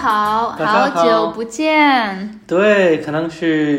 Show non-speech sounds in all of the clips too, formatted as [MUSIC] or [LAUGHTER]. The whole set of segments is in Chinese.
好，好久不见，对，可能是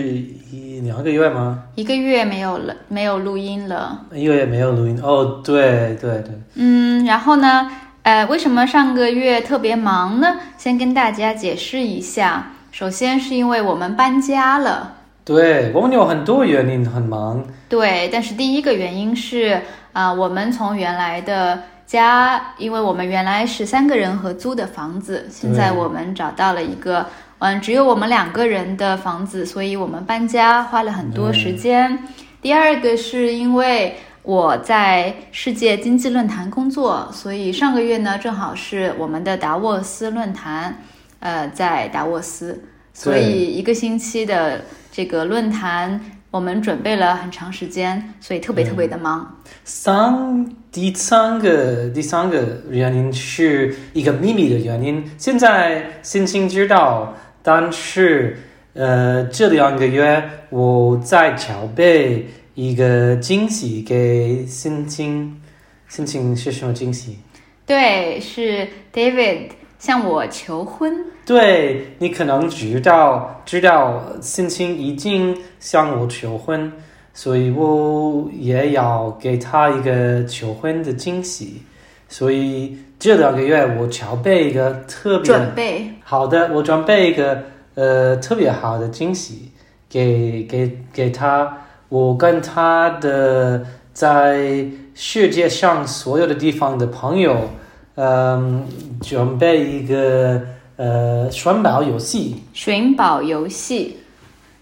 一两个月吗？一个月没有了，没有录音了。一个月没有录音哦。对对对，嗯，然后呢，呃，为什么上个月特别忙呢？先跟大家解释一下。首先是因为我们搬家了，对我们有很多原因很忙。对，但是第一个原因是啊、我们从原来的家，因为我们原来是三个人合租的房子，现在我们找到了一个嗯只有我们两个人的房子，所以我们搬家花了很多时间。第二个是因为我在世界经济论坛工作，所以上个月呢正好是我们的达沃斯论坛，呃，在达沃斯，所以一个星期的这个论坛。我们准备了很长时间，所以特别特别的忙。三第三个第三个原因是一个秘密的原因，现在星星知道，但是呃这两个月我在筹备一个惊喜给星星，星星是什么惊喜？对，是 David 向我求婚。对你可能知道，知道星星已经向我求婚，所以我也要给他一个求婚的惊喜。所以这两个月我筹备一个特别准备，好的，我准备一个呃特别好的惊喜给给给他。我跟他的在世界上所有的地方的朋友，嗯、准备一个呃寻宝游戏。寻宝游戏，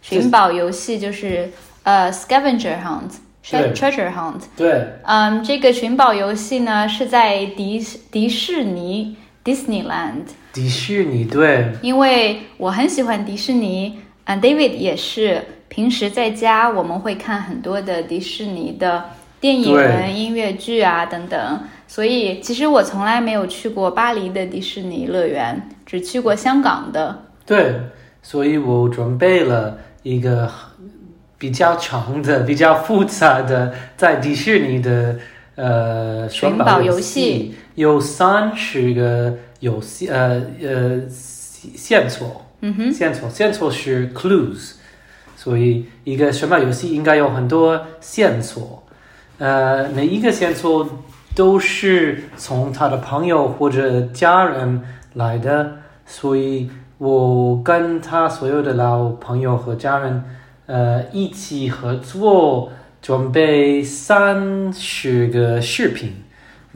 寻宝游戏就是呃 scavenger hunt。对。treasure hunt，对。嗯，这个寻宝游戏呢是在迪迪士尼 Disneyland，迪士尼对。因为我很喜欢迪士尼，嗯，David 也是。平时在家我们会看很多的迪士尼的电影、对。音乐剧啊等等，所以其实我从来没有去过巴黎的迪士尼乐园，只去过香港的。对，所以我准备了一个比较长的、比较复杂的在迪士尼的呃寻宝游游戏，有三十个游戏呃呃线索，嗯哼，线索线索是 clues，所以一个寻宝游戏应该有很多线索，呃，每一个线索都是从他的朋友或者家人来的，所以我跟他所有的老朋友和家人，呃，一起合作准备三十个视频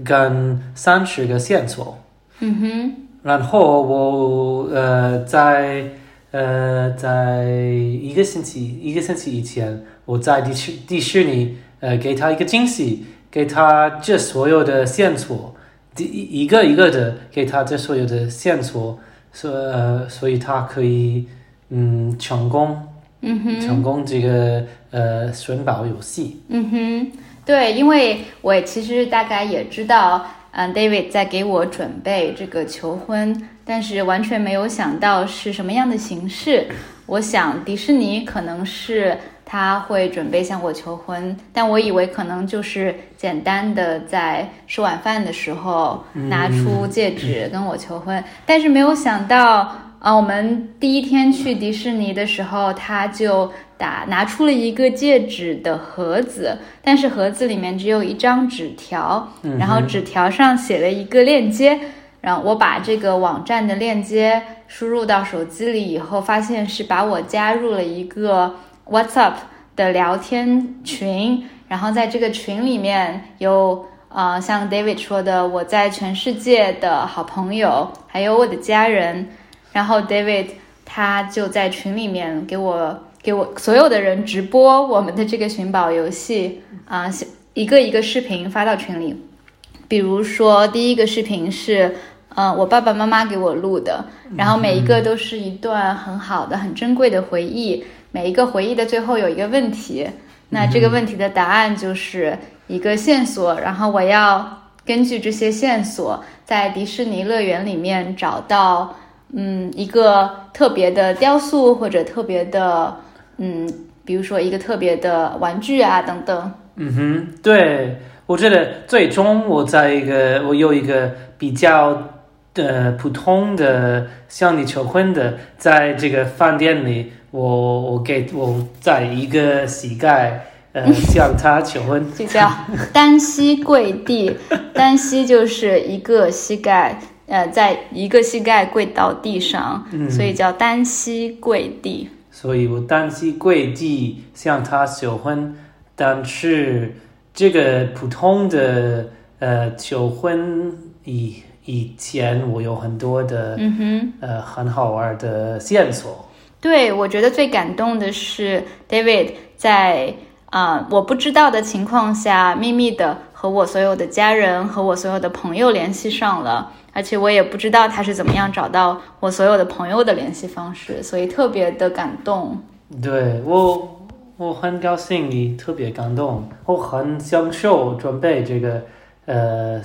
跟三十个线索。嗯哼，然后我呃在呃在一个星期一个星期以前，我在迪士迪士尼呃给他一个惊喜，给他这所有的线索，第一一个一个的给他这所有的线索，所呃所以他可以嗯成功嗯哼。成功这个呃寻宝游戏。嗯哼，对，因为我其实大概也知道，嗯，David 在给我准备这个求婚，但是完全没有想到是什么样的形式。我想迪士尼可能是他会准备向我求婚，但我以为可能就是简单的在吃晚饭的时候拿出戒指跟我求婚，但是没有想到。啊，我们第一天去迪士尼的时候，他就打拿出了一个戒指的盒子，但是盒子里面只有一张纸条，然后纸条上写了一个链接，然后我把这个网站的链接输入到手机里以后，发现是把我加入了一个 WhatsApp 的聊天群，然后在这个群里面有呃像 David 说的，我在全世界的好朋友，还有我的家人。然后 David 他就在群里面给我给我所有的人直播我们的这个寻宝游戏啊、一个一个视频发到群里。比如说第一个视频是，呃，我爸爸妈妈给我录的，然后每一个都是一段很好的、很珍贵的回忆。每一个回忆的最后有一个问题，那这个问题的答案就是一个线索，然后我要根据这些线索，在迪士尼乐园里面找到。嗯，一个特别的雕塑或者特别的，嗯，比如说一个特别的玩具啊等等。嗯哼，对，我觉得最终我在一个我有一个比较呃普通的向你求婚的，在这个饭店里，我我给我在一个膝盖呃向他求婚，就叫单膝跪地，[LAUGHS] 单膝就是一个膝盖，呃，在一个膝盖跪到地上，所以叫单膝跪地。所以我单膝跪地向他求婚，但是这个普通的呃求婚以以前我有很多的嗯哼。呃很好玩的线索。对，我觉得最感动的是 David 在啊、呃我不知道的情况下，秘密的和我所有的家人和我所有的朋友联系上了，而且我也不知道他是怎么样找到我所有的朋友的联系方式，所以特别的感动。对我，我很高兴，你特别感动，我很享受准备这个呃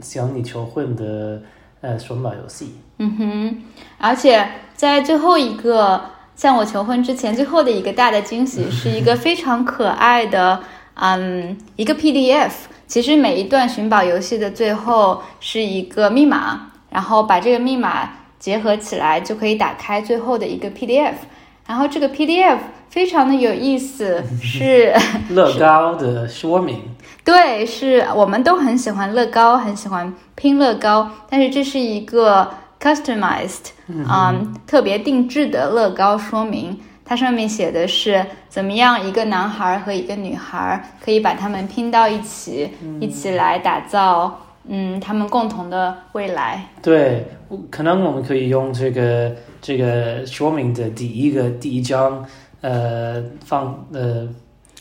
向你求婚的呃双马游戏。嗯哼，而且在最后一个向我求婚之前，最后的一个大的惊喜是一个非常可爱的，嗯，一个 PDF。其实每一段寻宝游戏的最后是一个密码，然后把这个密码结合起来，就可以打开最后的一个 PDF。然后这个 PDF 非常的有意思，[LAUGHS] 是乐高的说明，对，是我们都很喜欢乐高，很喜欢拼乐高，但是这是一个 customized，嗯，特别定制的乐高说明。它上面写的是怎么样一个男孩和一个女孩可以把他们拼到一起，一起来打造，嗯，他们共同的未来。对，我可能我们可以用这个这个说明的第一个第一章，呃，放呃，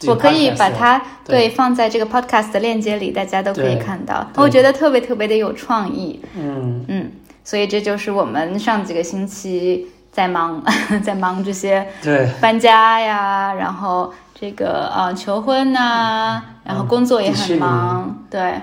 我可以把它对对放在这个 podcast 的链接里，大家都可以看到。我觉得特别特别的有创意。嗯，嗯，所以这就是我们上几个星期在忙，[LAUGHS] 在忙这些对。搬家呀，然后这个呃求婚呐、然后工作也很忙，对，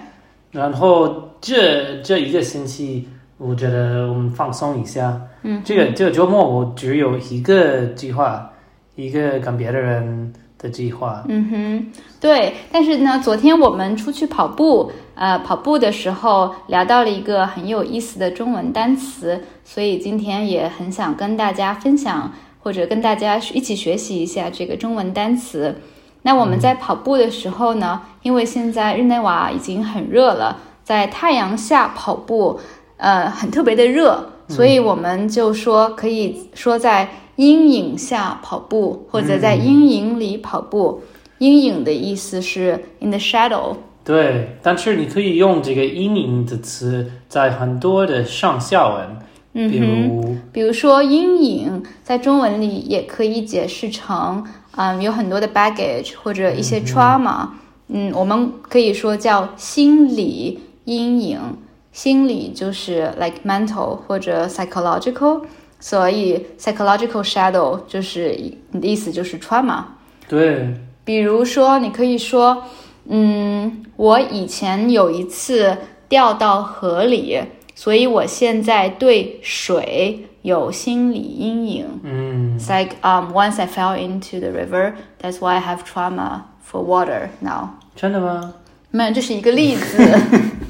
然后这这一个星期，我觉得我们放松一下。嗯，这个这个周末我只有一个计划，一个跟别的人的计划。嗯哼，对。但是呢，昨天我们出去跑步，呃，跑步的时候聊到了一个很有意思的中文单词，所以今天也很想跟大家分享，或者跟大家一起学习一下这个中文单词。那我们在跑步的时候呢，因为现在日内瓦已经很热了，在太阳下跑步，呃，很特别的热，所以我们就说可以说在阴影下跑步，或者在阴影里跑步。阴影的意思是 in the shadow，对，但是你可以用这个阴影的词在很多的上下文，比如比如说阴影，在中文里也可以解释成，嗯，有很多的 baggage 或者一些 trauma，嗯，我们可以说叫心理阴影，心理就是 like mental 或者 psychological，所以 psychological shadow 就是你的意思就是 trauma。对，比如说，你可以说，嗯，我以前有一次掉到河里，所以我现在对水有心理阴影。嗯，It's like um once I fell into the river, that's why I have trauma for water now. 真的吗？没有，这是一个例子。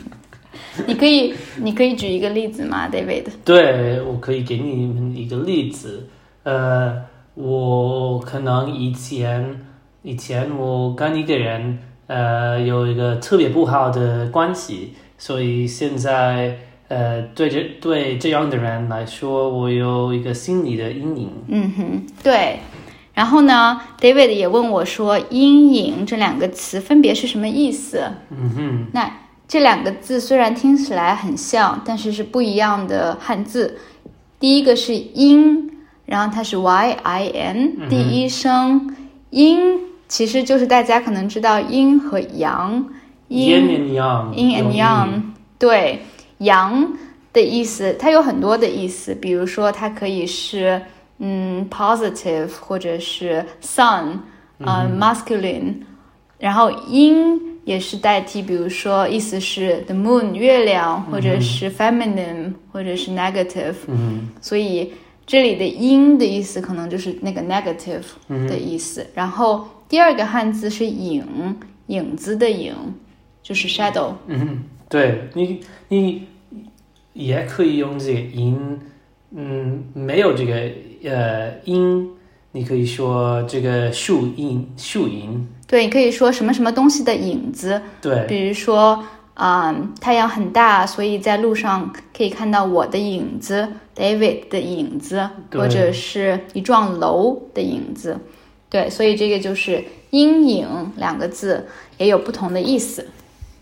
[LAUGHS] 你可以，你可以举一个例子吗，David？对，我可以给你们一个例子。呃，我可能以前以前我跟一个人呃有一个特别不好的关系，所以现在呃对这对这样的人来说，我有一个心理的阴影。嗯哼，对。然后呢，David 也问我说，“阴影”这两个词分别是什么意思？嗯哼，那这两个字虽然听起来很像，但是是不一样的汉字。第一个是阴，然后它是 y i n，第一声阴其实就是大家可能知道阴和阳，yin 阴 and yang，yin and yang，对，阳的意思它有很多的意思，比如说它可以是嗯 positive 或者是 sun，呃、masculine，然后阴也是代替，比如说意思是 the moon 月亮，或者是 feminine，或者是 negative，嗯所以这里的阴的意思可能就是那个 negative 的意思。然后第二个汉字是影，影子的影，就是 shadow。嗯哼，对你你也可以用这个音，嗯，没有这个呃音，你可以说这个树影，树影，对，你可以说什么什么东西的影子，对比如说，啊、太阳很大，所以在路上可以看到我的影子，David 的影子，或者是一幢楼的影子。对，所以这个就是阴影两个字也有不同的意思。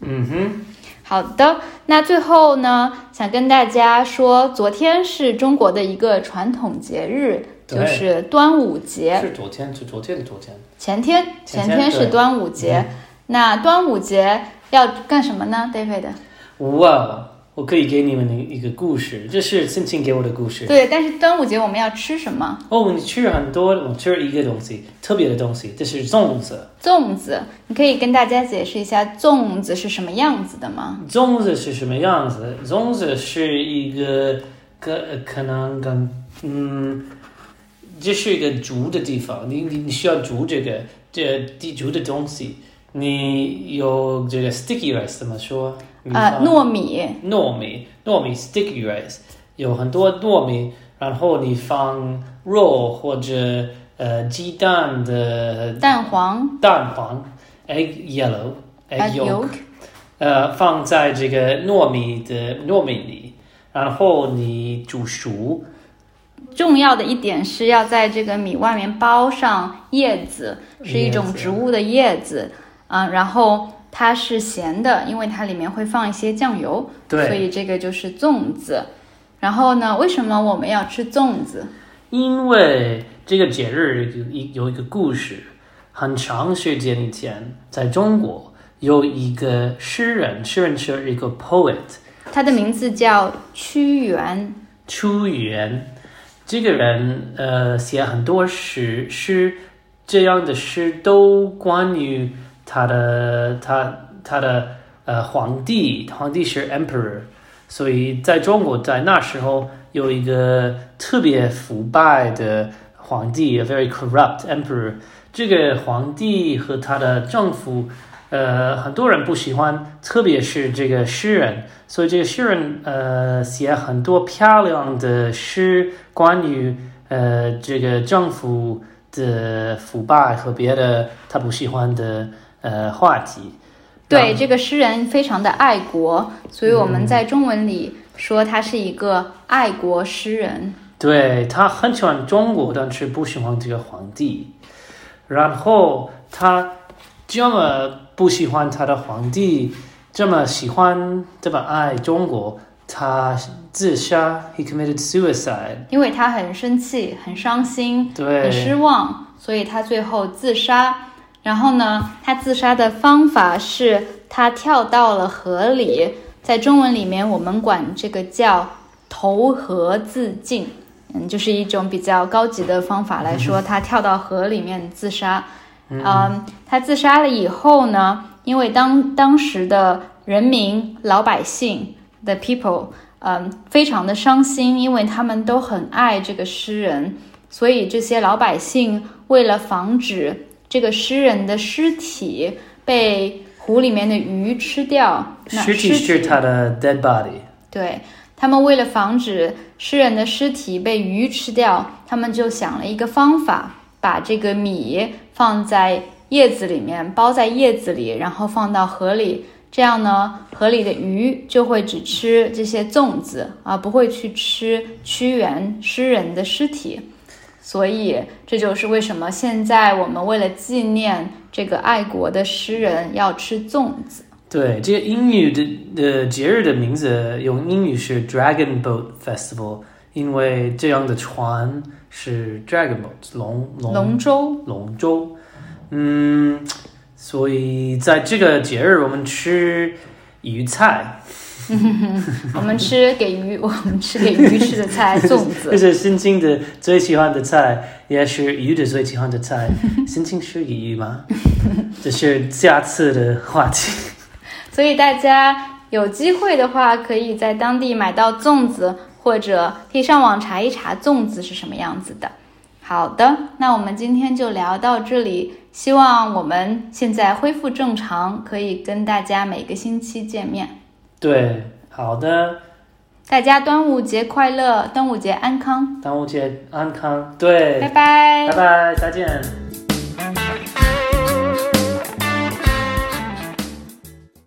嗯哼，好的，那最后呢，想跟大家说，昨天是中国的一个传统节日，就是端午节。是昨天，是昨天的昨天。前天，前天是端午节。那端午节要干什么呢，David？哇，我可以给你们一个故事，这是心情给我的故事。对，但是端午节我们要吃什么？哦，你吃很多，我吃了一个东西，特别的东西，这是粽子。粽子，你可以跟大家解释一下粽子是什么样子的吗？粽子是什么样子？粽子是一个可可能跟嗯，这是一个煮的地方，你你你需要煮这个这地煮的东西。你有这个 sticky rice 怎么说？你呃，糯米，糯米，糯米 sticky rice 有很多糯米，然后你放肉或者呃鸡蛋的蛋黄。蛋黄 egg yellow egg egg yolk，呃，放在这个糯米的糯米里，然后你煮熟，重要的一点是要在这个米外面包上叶子，是一种植物的叶子，啊、然后它是咸的，因为它里面会放一些酱油，对所，以这个就是粽子。然后呢，为什么我们要吃粽子？因为这个节日有一有一个故事，很长时间以前，在中国有一个诗人，诗人是一个 poet。他的名字叫屈原。屈原，这个人呃写很多诗，诗这样的诗都关于他的他他的呃皇帝，皇帝是 emperor，所以在中国在那时候有一个特别腐败的皇帝，a very corrupt emperor。这个皇帝和他的政府，呃，很多人不喜欢，特别是这个诗人。所以这个诗人呃写很多漂亮的诗，关于呃这个政府的腐败和别的他不喜欢的呃话题。对，这个诗人非常的爱国，所以我们在中文里说他是一个爱国诗人。对他很喜欢中国，但是不喜欢这个皇帝。然后他这么不喜欢他的皇帝，这么喜欢这么爱中国，他自杀，he committed suicide。因为他很生气、很伤心、对，很失望，所以他最后自杀。然后呢，他自杀的方法是他跳到了河里，在中文里面我们管这个叫投河自尽，嗯，就是一种比较高级的方法来说，他跳到河里面自杀。嗯，他自杀了以后呢，因为当当时的人民老百姓的 people，嗯，非常的伤心，因为他们都很爱这个诗人，所以这些老百姓为了防止这个诗人的尸体被湖里面的鱼吃掉，那尸体是他的 dead body。对他们为了防止诗人的尸体被鱼吃掉，他们就想了一个方法，把这个米放在叶子里面，包在叶子里，然后放到河里。这样呢，河里的鱼就会只吃这些粽子，而不会去吃屈原诗人的尸体。所以，这就是为什么现在我们为了纪念这个爱国的诗人，要吃粽子。对，这个英语的的节日的名字用英语是 Dragon Boat Festival，因为这样的船是 Dragon Boat 龙龙龙舟，龙舟。嗯，所以在这个节日我们吃鱼菜，[LAUGHS] 我们吃给鱼，我们吃给鱼吃的菜，粽子 [LAUGHS] 这。是心情的最喜欢的菜，也是鱼的最喜欢的菜。心情是鱼吗？这是下次的话题。所以大家有机会的话，可以在当地买到粽子，或者可以上网查一查粽子是什么样子的。好的，那我们今天就聊到这里。希望我们现在恢复正常，可以跟大家每个星期见面。对，好的，大家端午节快乐，端午节安康，端午节安康，对，拜拜。拜拜，再见。